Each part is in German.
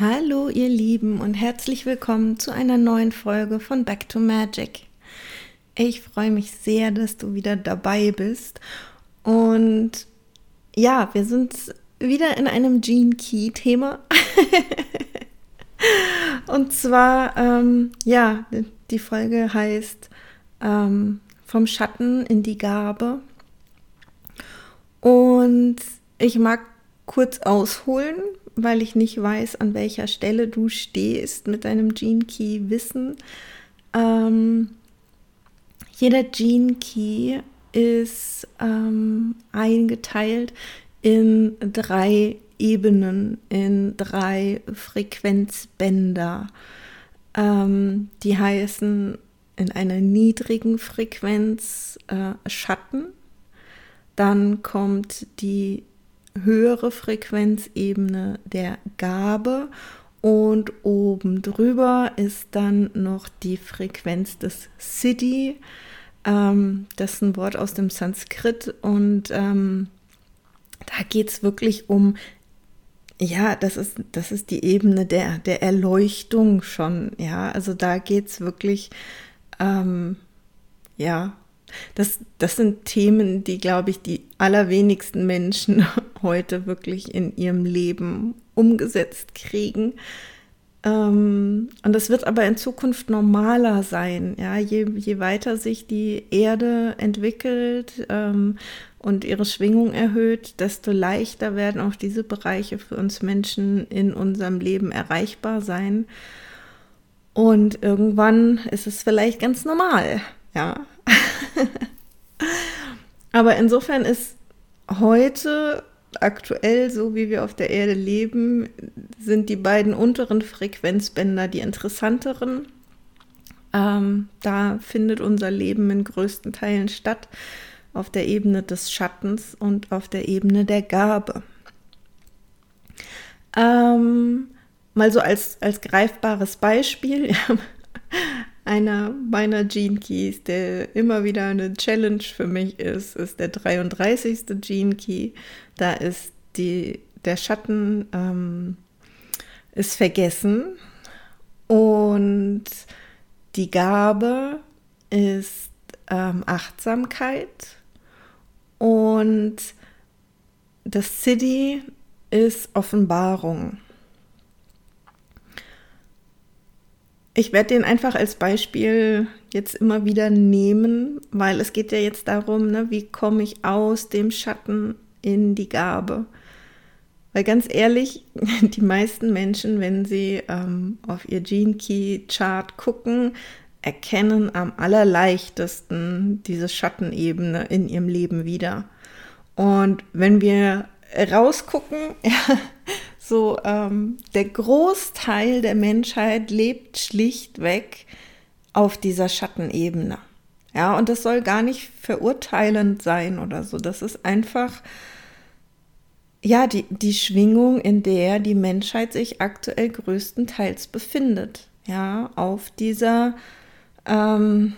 Hallo ihr Lieben und herzlich willkommen zu einer neuen Folge von Back to Magic. Ich freue mich sehr, dass du wieder dabei bist. Und ja, wir sind wieder in einem Gene Key-Thema. und zwar, ähm, ja, die Folge heißt ähm, Vom Schatten in die Gabe. Und ich mag kurz ausholen, weil ich nicht weiß, an welcher Stelle du stehst mit deinem Gene Key Wissen. Ähm, jeder Gene Key ist ähm, eingeteilt in drei Ebenen, in drei Frequenzbänder. Ähm, die heißen in einer niedrigen Frequenz äh, Schatten. Dann kommt die höhere Frequenzebene der Gabe und oben drüber ist dann noch die Frequenz des Siddhi. Ähm, das ist ein Wort aus dem Sanskrit und ähm, da geht es wirklich um, ja, das ist, das ist die Ebene der, der Erleuchtung schon, ja, also da geht es wirklich, ähm, ja, das, das sind Themen, die, glaube ich, die allerwenigsten Menschen heute wirklich in ihrem Leben umgesetzt kriegen. Ähm, und das wird aber in Zukunft normaler sein. Ja? Je, je weiter sich die Erde entwickelt ähm, und ihre Schwingung erhöht, desto leichter werden auch diese Bereiche für uns Menschen in unserem Leben erreichbar sein. Und irgendwann ist es vielleicht ganz normal. Ja. aber insofern ist heute aktuell, so wie wir auf der Erde leben, sind die beiden unteren Frequenzbänder die interessanteren. Ähm, da findet unser Leben in größten Teilen statt, auf der Ebene des Schattens und auf der Ebene der Gabe. Ähm, mal so als, als greifbares Beispiel. Einer meiner Gene Keys, der immer wieder eine Challenge für mich ist, ist der 33. Gene Key. Da ist die, der Schatten ähm, ist vergessen und die Gabe ist ähm, Achtsamkeit und das City ist Offenbarung. Ich werde den einfach als Beispiel jetzt immer wieder nehmen, weil es geht ja jetzt darum, ne, wie komme ich aus dem Schatten in die Gabe. Weil ganz ehrlich, die meisten Menschen, wenn sie ähm, auf ihr Gene Key Chart gucken, erkennen am allerleichtesten diese Schattenebene in ihrem Leben wieder. Und wenn wir rausgucken, so, ähm, der Großteil der Menschheit lebt schlichtweg auf dieser Schattenebene. Ja, und das soll gar nicht verurteilend sein oder so. Das ist einfach, ja, die, die Schwingung, in der die Menschheit sich aktuell größtenteils befindet. Ja, auf dieser, ähm,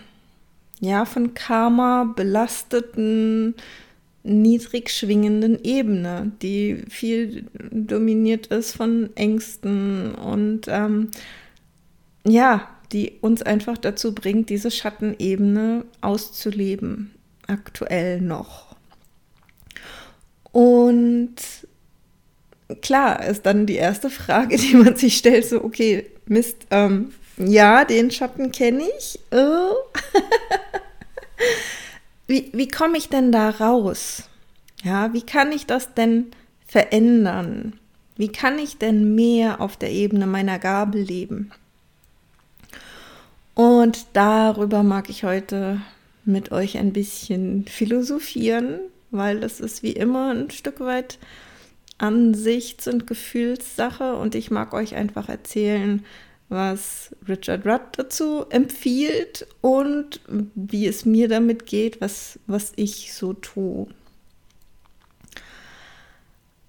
ja, von Karma belasteten, niedrig schwingenden Ebene, die viel dominiert ist von Ängsten und ähm, ja, die uns einfach dazu bringt, diese Schattenebene auszuleben, aktuell noch. Und klar ist dann die erste Frage, die man sich stellt, so, okay, Mist, ähm, ja, den Schatten kenne ich. Oh. wie, wie komme ich denn da raus? Ja, wie kann ich das denn verändern? Wie kann ich denn mehr auf der Ebene meiner Gabel leben? Und darüber mag ich heute mit euch ein bisschen philosophieren, weil das ist wie immer ein Stück weit Ansichts- und Gefühlssache und ich mag euch einfach erzählen, was Richard Rudd dazu empfiehlt und wie es mir damit geht, was, was ich so tue.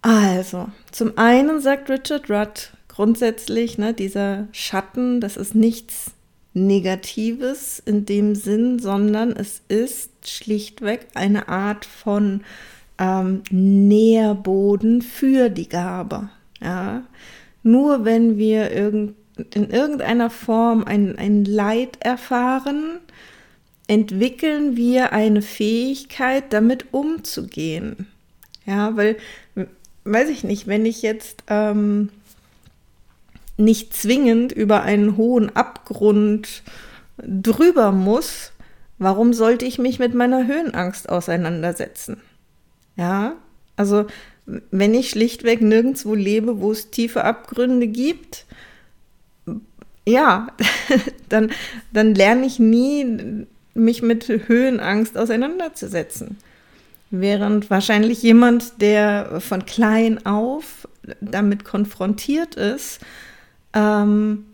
Also, zum einen sagt Richard Rudd grundsätzlich, ne, dieser Schatten, das ist nichts Negatives in dem Sinn, sondern es ist schlichtweg eine Art von ähm, Nährboden für die Gabe. Ja? Nur wenn wir irgend, in irgendeiner Form ein, ein Leid erfahren, entwickeln wir eine Fähigkeit, damit umzugehen. Ja, weil, weiß ich nicht, wenn ich jetzt ähm, nicht zwingend über einen hohen Abgrund drüber muss, warum sollte ich mich mit meiner Höhenangst auseinandersetzen? Ja, also wenn ich schlichtweg nirgendwo lebe, wo es tiefe Abgründe gibt, ja, dann, dann lerne ich nie, mich mit Höhenangst auseinanderzusetzen. Während wahrscheinlich jemand, der von klein auf damit konfrontiert ist, ähm,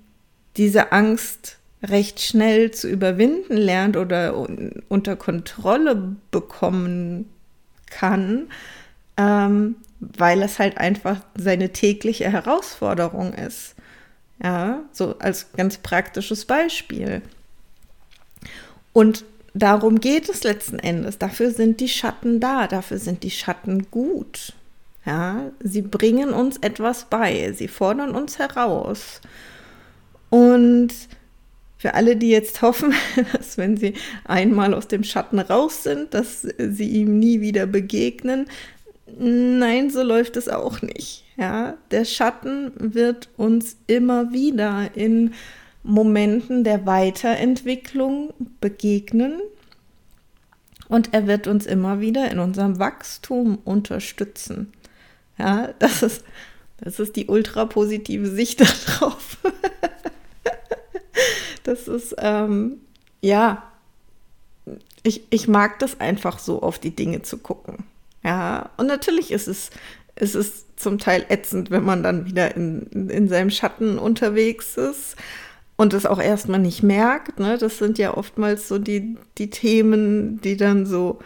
diese Angst recht schnell zu überwinden lernt oder un unter Kontrolle bekommen kann, ähm, weil es halt einfach seine tägliche Herausforderung ist. Ja, so als ganz praktisches Beispiel. Und darum geht es letzten Endes. Dafür sind die Schatten da, dafür sind die Schatten gut. Ja, sie bringen uns etwas bei, sie fordern uns heraus. Und für alle, die jetzt hoffen, dass wenn sie einmal aus dem Schatten raus sind, dass sie ihm nie wieder begegnen, nein, so läuft es auch nicht. Ja, der Schatten wird uns immer wieder in Momenten der Weiterentwicklung begegnen und er wird uns immer wieder in unserem Wachstum unterstützen. Ja, das ist, das ist die ultrapositive Sicht darauf. das ist, ähm, ja, ich, ich mag das einfach so, auf die Dinge zu gucken. Ja, und natürlich ist es, ist es zum Teil ätzend, wenn man dann wieder in, in seinem Schatten unterwegs ist und es auch erstmal nicht merkt. Ne? Das sind ja oftmals so die, die Themen, die dann so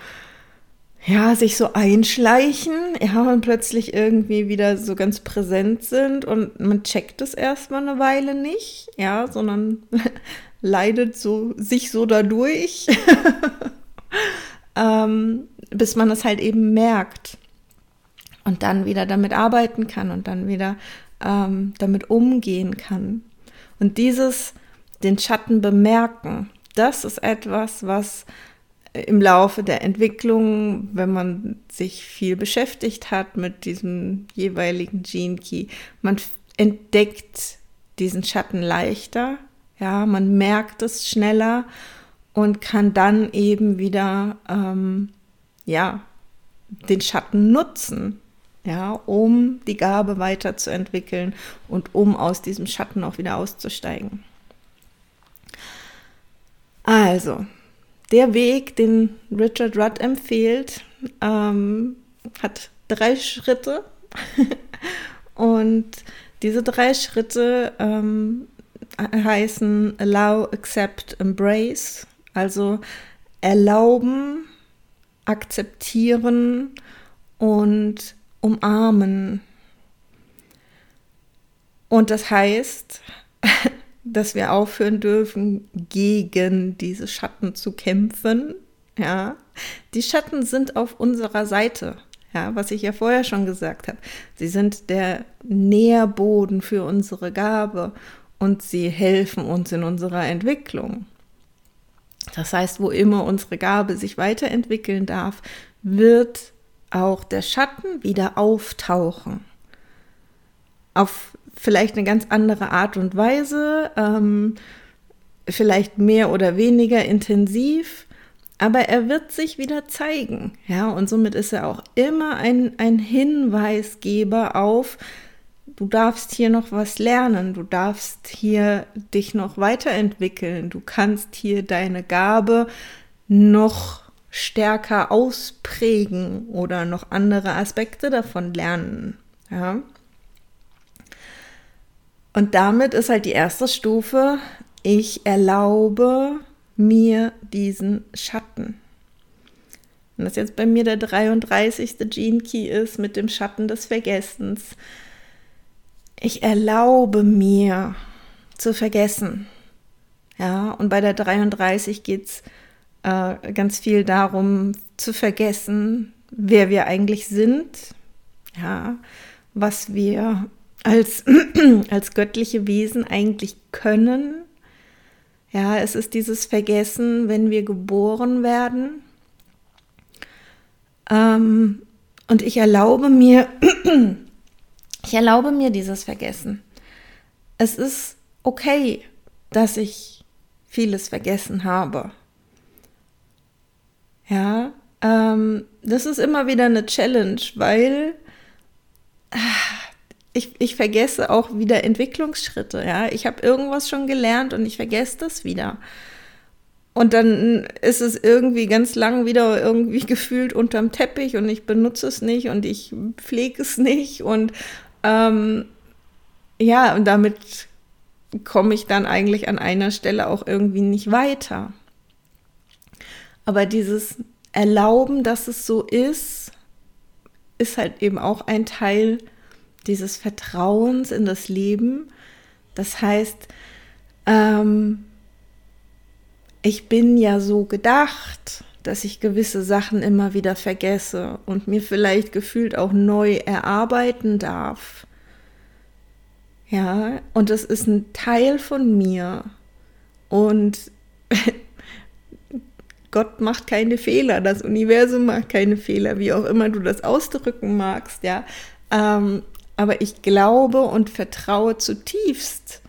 ja, sich so einschleichen, ja, und plötzlich irgendwie wieder so ganz präsent sind und man checkt es erstmal eine Weile nicht, ja, sondern leidet so sich so dadurch, ähm, bis man es halt eben merkt und dann wieder damit arbeiten kann und dann wieder ähm, damit umgehen kann. Und dieses, den Schatten bemerken, das ist etwas, was im Laufe der Entwicklung, wenn man sich viel beschäftigt hat mit diesem jeweiligen Gene Key, man entdeckt diesen Schatten leichter, ja, man merkt es schneller und kann dann eben wieder, ähm, ja, den Schatten nutzen, ja, um die Gabe weiterzuentwickeln und um aus diesem Schatten auch wieder auszusteigen. Also, der Weg, den Richard Rudd empfiehlt, ähm, hat drei Schritte. Und diese drei Schritte ähm, heißen Allow, Accept, Embrace. Also erlauben, akzeptieren und umarmen. Und das heißt, dass wir aufhören dürfen, gegen diese Schatten zu kämpfen. Ja, die Schatten sind auf unserer Seite. Ja, was ich ja vorher schon gesagt habe. Sie sind der Nährboden für unsere Gabe und sie helfen uns in unserer Entwicklung. Das heißt, wo immer unsere Gabe sich weiterentwickeln darf, wird auch der Schatten wieder auftauchen. Auf vielleicht eine ganz andere Art und Weise, ähm, vielleicht mehr oder weniger intensiv, aber er wird sich wieder zeigen. Ja, und somit ist er auch immer ein, ein Hinweisgeber auf, du darfst hier noch was lernen, du darfst hier dich noch weiterentwickeln, du kannst hier deine Gabe noch stärker ausprägen oder noch andere Aspekte davon lernen. Ja. Und damit ist halt die erste Stufe, ich erlaube mir diesen Schatten. Und das jetzt bei mir der 33. Gene Key ist mit dem Schatten des Vergessens. Ich erlaube mir zu vergessen. Ja, und bei der 33 geht es äh, ganz viel darum, zu vergessen, wer wir eigentlich sind, ja, was wir als, als göttliche Wesen eigentlich können. Ja, es ist dieses Vergessen, wenn wir geboren werden. Ähm, und ich erlaube mir, ich erlaube mir dieses Vergessen. Es ist okay, dass ich vieles vergessen habe. Ja, ähm, das ist immer wieder eine Challenge, weil ah, ich, ich vergesse auch wieder Entwicklungsschritte. Ja, ich habe irgendwas schon gelernt und ich vergesse das wieder. Und dann ist es irgendwie ganz lang wieder irgendwie gefühlt unterm Teppich und ich benutze es nicht und ich pflege es nicht und ähm, ja, und damit komme ich dann eigentlich an einer Stelle auch irgendwie nicht weiter. Aber dieses Erlauben, dass es so ist, ist halt eben auch ein Teil dieses Vertrauens in das Leben. Das heißt, ähm, ich bin ja so gedacht, dass ich gewisse Sachen immer wieder vergesse und mir vielleicht gefühlt auch neu erarbeiten darf. Ja, und das ist ein Teil von mir. Und Gott macht keine Fehler, das Universum macht keine Fehler, wie auch immer du das ausdrücken magst, ja. Ähm, aber ich glaube und vertraue zutiefst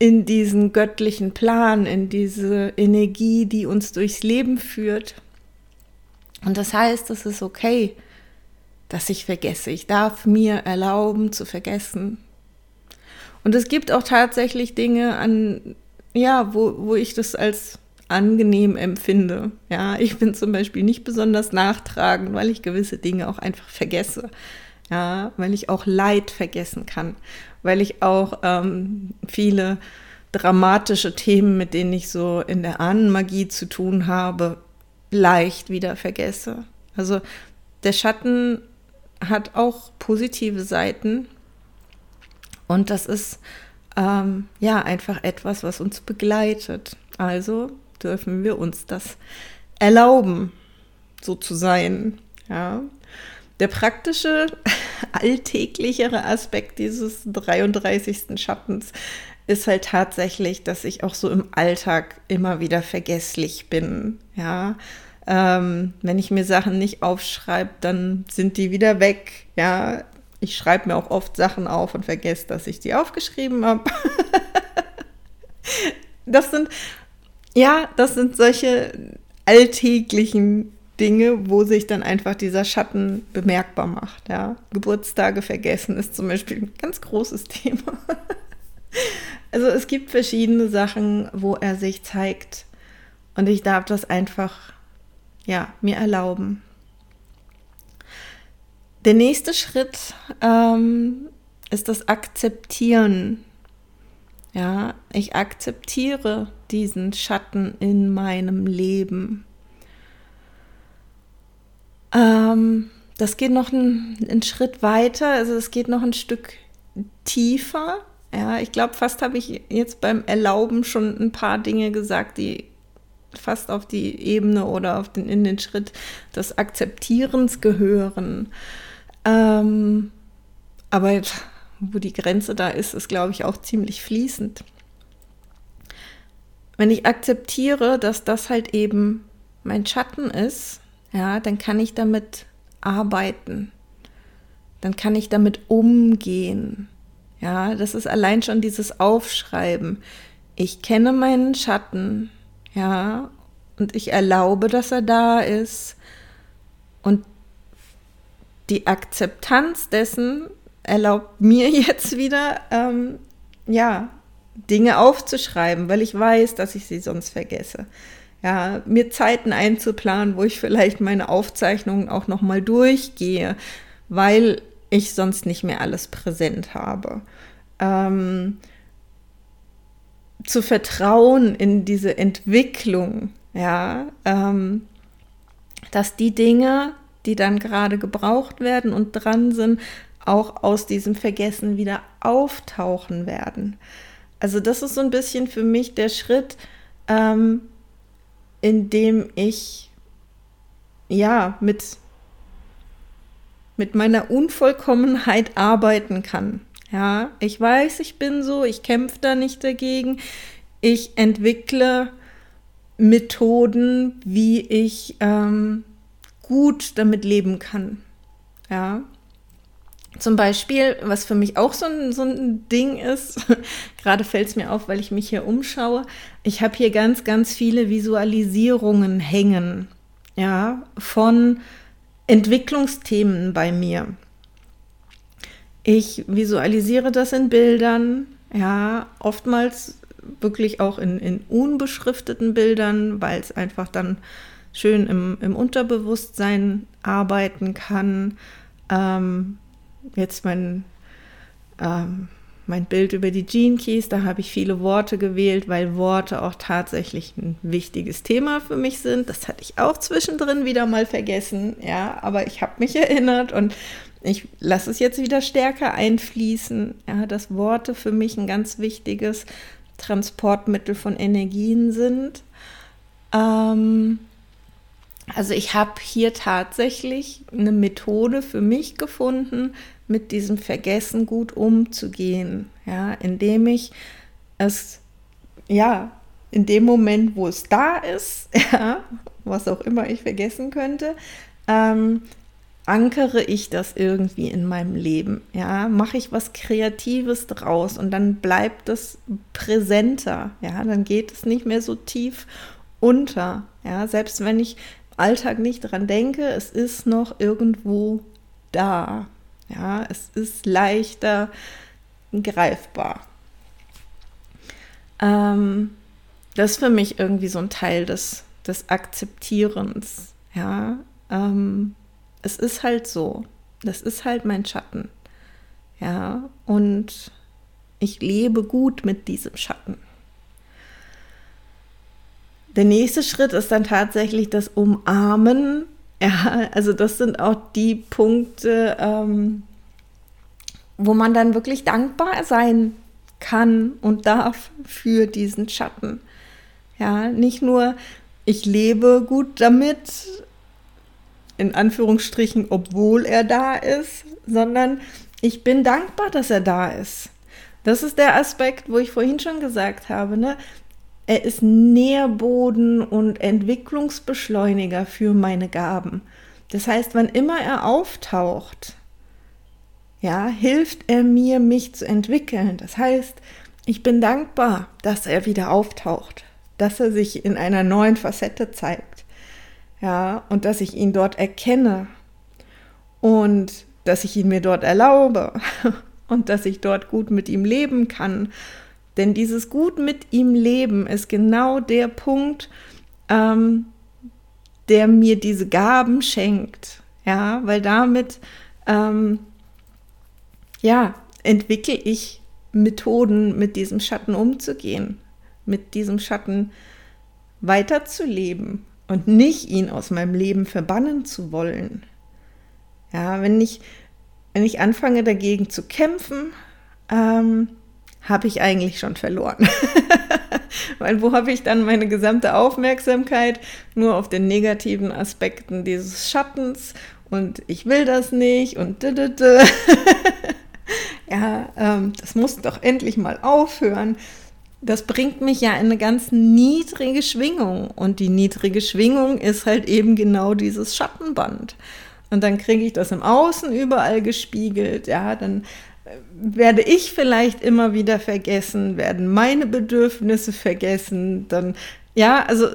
in diesen göttlichen Plan, in diese Energie, die uns durchs Leben führt. Und das heißt, es ist okay, dass ich vergesse. Ich darf mir erlauben zu vergessen. Und es gibt auch tatsächlich Dinge an, ja, wo, wo ich das als angenehm empfinde. Ja, ich bin zum Beispiel nicht besonders nachtragend, weil ich gewisse Dinge auch einfach vergesse. Ja, weil ich auch Leid vergessen kann, weil ich auch ähm, viele dramatische Themen, mit denen ich so in der Ahnenmagie zu tun habe, leicht wieder vergesse. Also der Schatten hat auch positive Seiten und das ist ähm, ja einfach etwas, was uns begleitet. Also dürfen wir uns das erlauben, so zu sein. Ja. Der praktische, alltäglichere Aspekt dieses 33. Schattens ist halt tatsächlich, dass ich auch so im Alltag immer wieder vergesslich bin. Ja. Ähm, wenn ich mir Sachen nicht aufschreibe, dann sind die wieder weg. Ja, ich schreibe mir auch oft Sachen auf und vergesse, dass ich die aufgeschrieben habe. das sind ja, das sind solche alltäglichen Dinge, wo sich dann einfach dieser Schatten bemerkbar macht. Ja. Geburtstage vergessen ist zum Beispiel ein ganz großes Thema. also es gibt verschiedene Sachen, wo er sich zeigt und ich darf das einfach ja mir erlauben. Der nächste Schritt ähm, ist das Akzeptieren ja, ich akzeptiere diesen Schatten in meinem Leben. Ähm, das geht noch einen, einen Schritt weiter, also es geht noch ein Stück tiefer. Ja, ich glaube, fast habe ich jetzt beim Erlauben schon ein paar Dinge gesagt, die fast auf die Ebene oder auf den, in den Schritt des Akzeptierens gehören. Ähm, aber wo die Grenze da ist, ist, glaube ich, auch ziemlich fließend. Wenn ich akzeptiere, dass das halt eben mein Schatten ist, ja, dann kann ich damit arbeiten. Dann kann ich damit umgehen. Ja, das ist allein schon dieses Aufschreiben. Ich kenne meinen Schatten, ja, und ich erlaube, dass er da ist. Und die Akzeptanz dessen erlaubt mir jetzt wieder, ähm, ja, Dinge aufzuschreiben, weil ich weiß, dass ich sie sonst vergesse. Ja, mir Zeiten einzuplanen, wo ich vielleicht meine Aufzeichnungen auch noch mal durchgehe, weil ich sonst nicht mehr alles präsent habe. Ähm, zu vertrauen in diese Entwicklung, ja, ähm, dass die Dinge, die dann gerade gebraucht werden und dran sind, auch aus diesem Vergessen wieder auftauchen werden. Also das ist so ein bisschen für mich der Schritt, ähm, in dem ich ja mit, mit meiner Unvollkommenheit arbeiten kann. Ja, ich weiß, ich bin so, ich kämpfe da nicht dagegen. Ich entwickle Methoden, wie ich ähm, gut damit leben kann. Ja. Zum Beispiel, was für mich auch so ein, so ein Ding ist, gerade fällt es mir auf, weil ich mich hier umschaue, ich habe hier ganz, ganz viele Visualisierungen hängen, ja, von Entwicklungsthemen bei mir. Ich visualisiere das in Bildern, ja, oftmals wirklich auch in, in unbeschrifteten Bildern, weil es einfach dann schön im, im Unterbewusstsein arbeiten kann. Ähm, jetzt mein, ähm, mein Bild über die Gene Keys, da habe ich viele Worte gewählt, weil Worte auch tatsächlich ein wichtiges Thema für mich sind. Das hatte ich auch zwischendrin wieder mal vergessen, ja, aber ich habe mich erinnert und ich lasse es jetzt wieder stärker einfließen, ja, dass Worte für mich ein ganz wichtiges Transportmittel von Energien sind. Ähm, also ich habe hier tatsächlich eine Methode für mich gefunden, mit diesem Vergessen gut umzugehen, ja, indem ich es ja in dem Moment, wo es da ist, ja, was auch immer ich vergessen könnte, ähm, ankere ich das irgendwie in meinem Leben, ja, mache ich was Kreatives draus und dann bleibt es präsenter, ja, dann geht es nicht mehr so tief unter, ja, selbst wenn ich Alltag nicht dran denke, es ist noch irgendwo da. Ja, es ist leichter greifbar. Ähm, das ist für mich irgendwie so ein Teil des, des Akzeptierens. Ja, ähm, es ist halt so. Das ist halt mein Schatten. Ja, und ich lebe gut mit diesem Schatten. Der nächste Schritt ist dann tatsächlich das Umarmen. Ja, also das sind auch die Punkte, ähm, wo man dann wirklich dankbar sein kann und darf für diesen Schatten. Ja, nicht nur ich lebe gut damit, in Anführungsstrichen, obwohl er da ist, sondern ich bin dankbar, dass er da ist. Das ist der Aspekt, wo ich vorhin schon gesagt habe. Ne? Er ist Nährboden und Entwicklungsbeschleuniger für meine Gaben. Das heißt, wann immer er auftaucht, ja, hilft er mir, mich zu entwickeln. Das heißt, ich bin dankbar, dass er wieder auftaucht, dass er sich in einer neuen Facette zeigt. Ja, und dass ich ihn dort erkenne und dass ich ihn mir dort erlaube und dass ich dort gut mit ihm leben kann denn dieses gut mit ihm leben ist genau der Punkt, ähm, der mir diese Gaben schenkt. Ja, weil damit, ähm, ja, entwickle ich Methoden, mit diesem Schatten umzugehen, mit diesem Schatten weiterzuleben und nicht ihn aus meinem Leben verbannen zu wollen. Ja, wenn ich, wenn ich anfange dagegen zu kämpfen, ähm, habe ich eigentlich schon verloren. Weil wo habe ich dann meine gesamte Aufmerksamkeit nur auf den negativen Aspekten dieses Schattens und ich will das nicht und ja, ähm, das muss doch endlich mal aufhören. Das bringt mich ja in eine ganz niedrige Schwingung und die niedrige Schwingung ist halt eben genau dieses Schattenband. Und dann kriege ich das im Außen überall gespiegelt, ja, dann werde ich vielleicht immer wieder vergessen, werden meine Bedürfnisse vergessen, dann, ja, also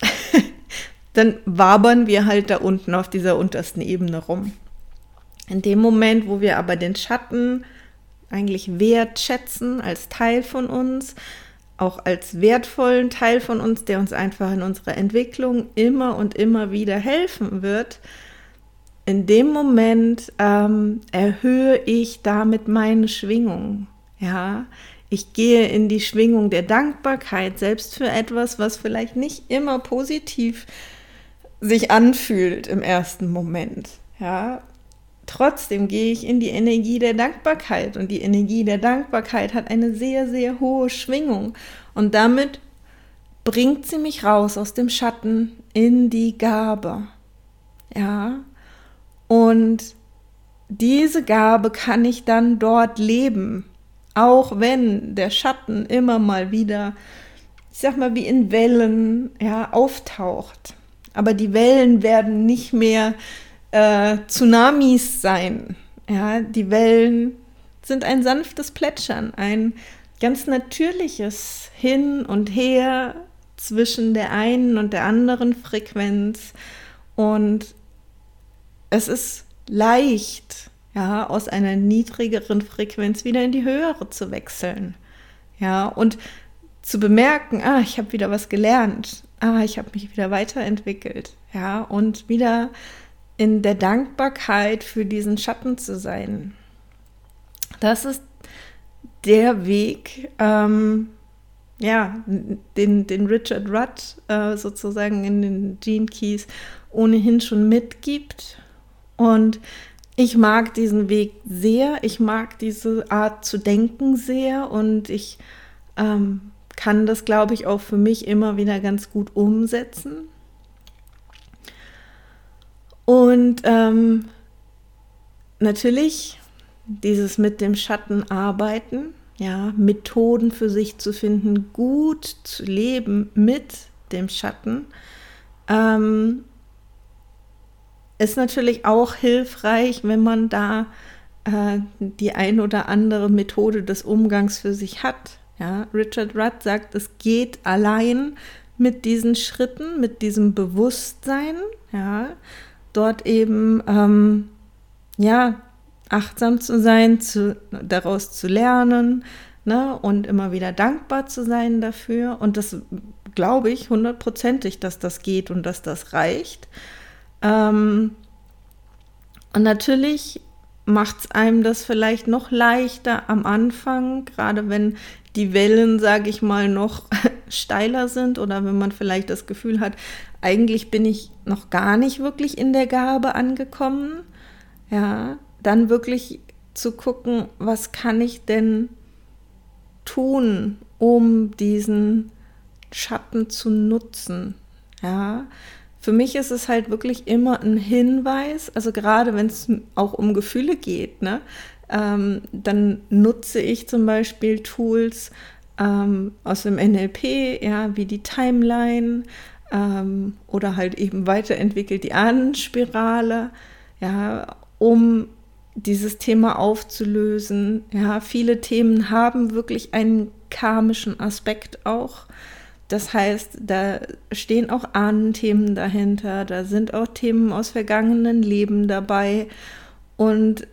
dann wabern wir halt da unten auf dieser untersten Ebene rum. In dem Moment, wo wir aber den Schatten eigentlich wertschätzen als Teil von uns, auch als wertvollen Teil von uns, der uns einfach in unserer Entwicklung immer und immer wieder helfen wird, in dem Moment ähm, erhöhe ich damit meine Schwingung. Ja, ich gehe in die Schwingung der Dankbarkeit, selbst für etwas, was vielleicht nicht immer positiv sich anfühlt im ersten Moment. Ja, trotzdem gehe ich in die Energie der Dankbarkeit und die Energie der Dankbarkeit hat eine sehr, sehr hohe Schwingung und damit bringt sie mich raus aus dem Schatten in die Gabe. Ja, und diese Gabe kann ich dann dort leben, auch wenn der Schatten immer mal wieder, ich sag mal, wie in Wellen, ja, auftaucht. Aber die Wellen werden nicht mehr äh, Tsunamis sein. Ja, die Wellen sind ein sanftes Plätschern, ein ganz natürliches Hin und Her zwischen der einen und der anderen Frequenz. Und es ist leicht, ja, aus einer niedrigeren Frequenz wieder in die höhere zu wechseln. Ja, und zu bemerken, ah, ich habe wieder was gelernt, ah, ich habe mich wieder weiterentwickelt, ja, und wieder in der Dankbarkeit für diesen Schatten zu sein. Das ist der Weg, ähm, ja, den, den Richard Rudd äh, sozusagen in den Gene Keys ohnehin schon mitgibt. Und ich mag diesen Weg sehr, ich mag diese Art zu denken sehr. Und ich ähm, kann das, glaube ich, auch für mich immer wieder ganz gut umsetzen. Und ähm, natürlich dieses mit dem Schatten arbeiten, ja, Methoden für sich zu finden, gut zu leben mit dem Schatten, ähm, ist natürlich auch hilfreich, wenn man da äh, die ein oder andere Methode des Umgangs für sich hat. Ja, Richard Rudd sagt, es geht allein mit diesen Schritten, mit diesem Bewusstsein, ja, dort eben ähm, ja achtsam zu sein, zu, daraus zu lernen ne, und immer wieder dankbar zu sein dafür. Und das glaube ich hundertprozentig, dass das geht und dass das reicht. Ähm, und natürlich macht es einem das vielleicht noch leichter am Anfang, gerade wenn die Wellen, sage ich mal, noch steiler sind oder wenn man vielleicht das Gefühl hat, eigentlich bin ich noch gar nicht wirklich in der Gabe angekommen. Ja, dann wirklich zu gucken, was kann ich denn tun, um diesen Schatten zu nutzen. Ja, für mich ist es halt wirklich immer ein Hinweis, also gerade wenn es auch um Gefühle geht, ne, ähm, dann nutze ich zum Beispiel Tools ähm, aus dem NLP, ja, wie die Timeline ähm, oder halt eben weiterentwickelt die Ahnenspirale, ja, um dieses Thema aufzulösen. Ja, viele Themen haben wirklich einen karmischen Aspekt auch. Das heißt, da stehen auch Ahnenthemen dahinter, da sind auch Themen aus vergangenen Leben dabei. Und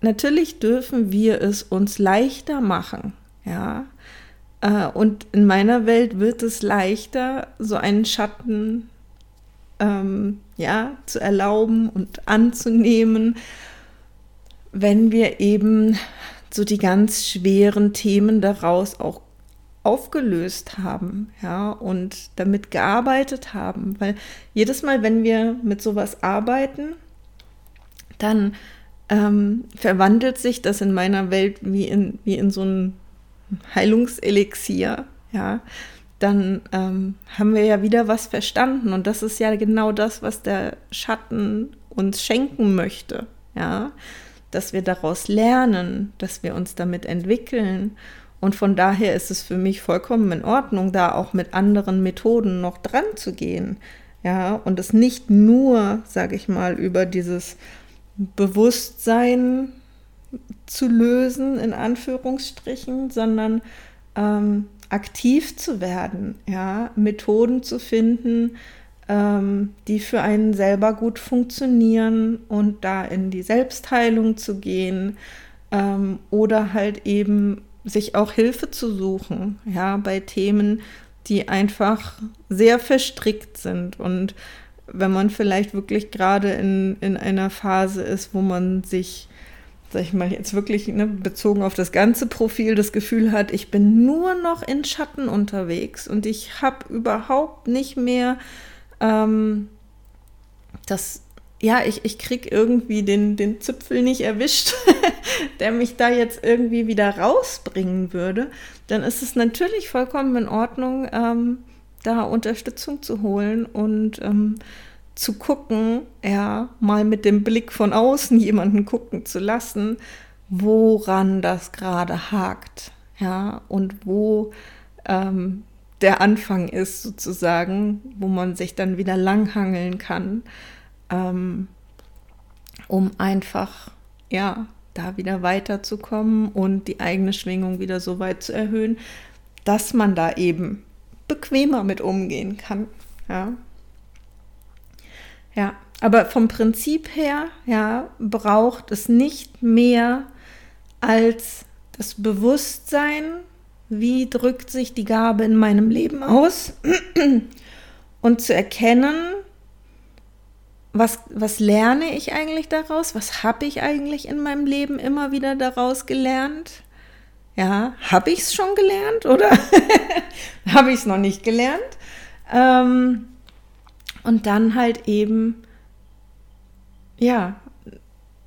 natürlich dürfen wir es uns leichter machen, ja. Äh, und in meiner Welt wird es leichter, so einen Schatten ähm, ja, zu erlauben und anzunehmen wenn wir eben so die ganz schweren Themen daraus auch aufgelöst haben, ja, und damit gearbeitet haben, weil jedes Mal, wenn wir mit sowas arbeiten, dann ähm, verwandelt sich das in meiner Welt wie in, wie in so ein Heilungselixier, ja, dann ähm, haben wir ja wieder was verstanden und das ist ja genau das, was der Schatten uns schenken möchte, ja, dass wir daraus lernen, dass wir uns damit entwickeln. Und von daher ist es für mich vollkommen in Ordnung, da auch mit anderen Methoden noch dran zu gehen. Ja, und es nicht nur, sage ich mal, über dieses Bewusstsein zu lösen, in Anführungsstrichen, sondern ähm, aktiv zu werden, ja, Methoden zu finden, ähm, die für einen selber gut funktionieren und da in die Selbstheilung zu gehen ähm, oder halt eben sich auch Hilfe zu suchen, ja, bei Themen, die einfach sehr verstrickt sind. Und wenn man vielleicht wirklich gerade in, in einer Phase ist, wo man sich, sag ich mal, jetzt wirklich ne, bezogen auf das ganze Profil das Gefühl hat, ich bin nur noch in Schatten unterwegs und ich habe überhaupt nicht mehr ähm, das ja, ich, ich krieg irgendwie den, den Zipfel nicht erwischt, der mich da jetzt irgendwie wieder rausbringen würde, dann ist es natürlich vollkommen in Ordnung, ähm, da Unterstützung zu holen und ähm, zu gucken, ja, mal mit dem Blick von außen jemanden gucken zu lassen, woran das gerade hakt, ja, und wo ähm, der Anfang ist sozusagen, wo man sich dann wieder langhangeln kann, ähm, um einfach, ja, da wieder weiterzukommen und die eigene Schwingung wieder so weit zu erhöhen, dass man da eben bequemer mit umgehen kann, ja. Ja, aber vom Prinzip her, ja, braucht es nicht mehr als das Bewusstsein, wie drückt sich die Gabe in meinem Leben aus und zu erkennen, was, was lerne ich eigentlich daraus? Was habe ich eigentlich in meinem Leben immer wieder daraus gelernt? Ja, habe ich es schon gelernt oder habe ich es noch nicht gelernt? Ähm, und dann halt eben, ja,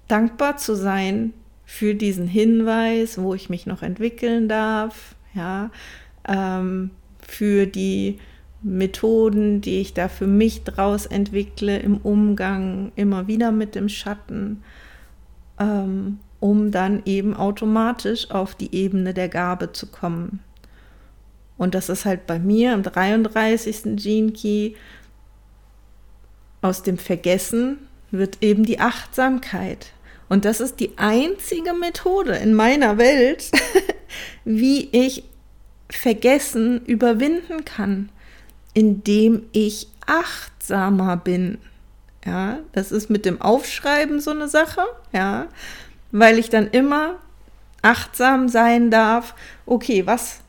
dankbar zu sein für diesen Hinweis, wo ich mich noch entwickeln darf, ja, ähm, für die Methoden, die ich da für mich draus entwickle im Umgang immer wieder mit dem Schatten, ähm, um dann eben automatisch auf die Ebene der Gabe zu kommen. Und das ist halt bei mir im 33. Gene Key aus dem Vergessen wird eben die Achtsamkeit. Und das ist die einzige Methode in meiner Welt, wie ich Vergessen überwinden kann, indem ich achtsamer bin. Ja, das ist mit dem Aufschreiben so eine Sache, ja, weil ich dann immer achtsam sein darf. Okay, was,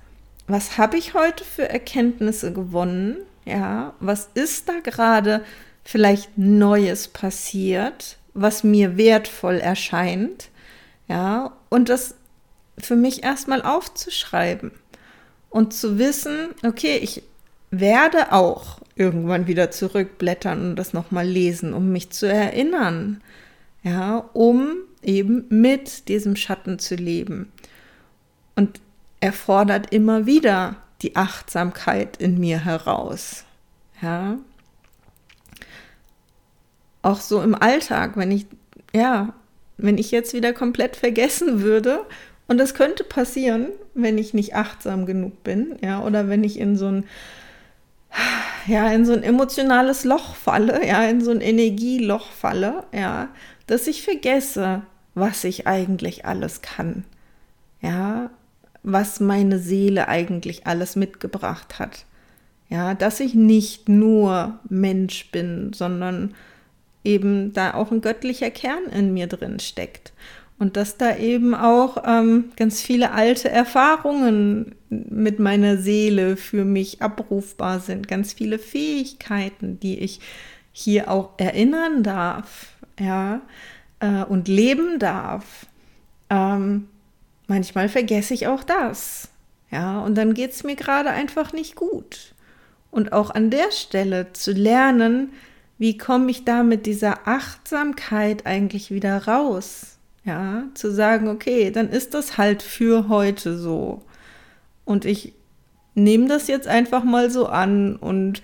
was habe ich heute für Erkenntnisse gewonnen? Ja, was ist da gerade vielleicht Neues passiert, was mir wertvoll erscheint, ja, und das für mich erstmal aufzuschreiben und zu wissen, okay, ich werde auch irgendwann wieder zurückblättern und das nochmal lesen, um mich zu erinnern, ja, um eben mit diesem Schatten zu leben. Und er fordert immer wieder die Achtsamkeit in mir heraus, ja, auch so im Alltag, wenn ich, ja, wenn ich jetzt wieder komplett vergessen würde, und das könnte passieren, wenn ich nicht achtsam genug bin, ja, oder wenn ich in so ein, ja, in so ein emotionales Loch falle, ja, in so ein Energieloch falle, ja, dass ich vergesse, was ich eigentlich alles kann, ja, was meine Seele eigentlich alles mitgebracht hat, ja, dass ich nicht nur Mensch bin, sondern eben da auch ein göttlicher Kern in mir drin steckt. Und dass da eben auch ähm, ganz viele alte Erfahrungen mit meiner Seele für mich abrufbar sind, ganz viele Fähigkeiten, die ich hier auch erinnern darf, ja, äh, und leben darf. Ähm, manchmal vergesse ich auch das, ja, und dann geht es mir gerade einfach nicht gut. Und auch an der Stelle zu lernen, wie komme ich da mit dieser Achtsamkeit eigentlich wieder raus? Ja, zu sagen, okay, dann ist das halt für heute so. Und ich nehme das jetzt einfach mal so an und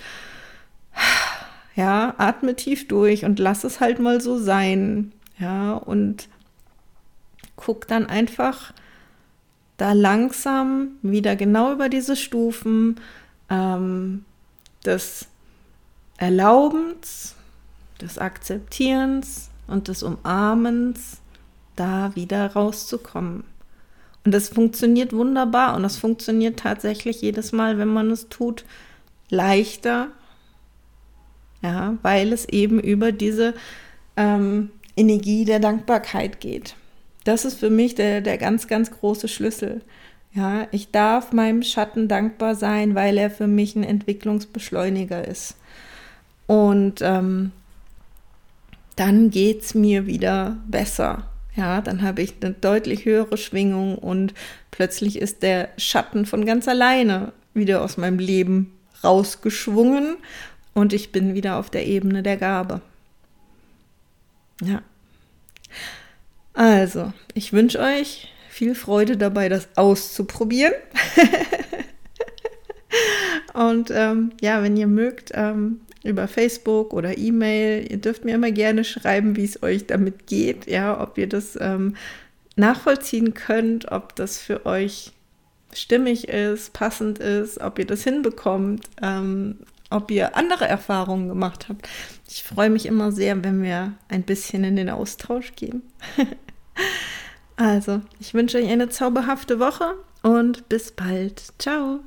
ja, atme tief durch und lass es halt mal so sein. Ja, und guck dann einfach da langsam wieder genau über diese Stufen ähm, des Erlaubens, des Akzeptierens und des Umarmens da wieder rauszukommen. Und das funktioniert wunderbar und das funktioniert tatsächlich jedes Mal, wenn man es tut, leichter, ja, weil es eben über diese ähm, Energie der Dankbarkeit geht. Das ist für mich der, der ganz, ganz große Schlüssel. Ja, ich darf meinem Schatten dankbar sein, weil er für mich ein Entwicklungsbeschleuniger ist. Und ähm, dann geht es mir wieder besser. Ja, dann habe ich eine deutlich höhere Schwingung und plötzlich ist der Schatten von ganz alleine wieder aus meinem Leben rausgeschwungen und ich bin wieder auf der Ebene der Gabe. Ja. Also, ich wünsche euch viel Freude dabei, das auszuprobieren. Und ähm, ja, wenn ihr mögt, ähm, über Facebook oder E-Mail, ihr dürft mir immer gerne schreiben, wie es euch damit geht, ja, ob ihr das ähm, nachvollziehen könnt, ob das für euch stimmig ist, passend ist, ob ihr das hinbekommt, ähm, ob ihr andere Erfahrungen gemacht habt. Ich freue mich immer sehr, wenn wir ein bisschen in den Austausch gehen. also, ich wünsche euch eine zauberhafte Woche und bis bald. Ciao.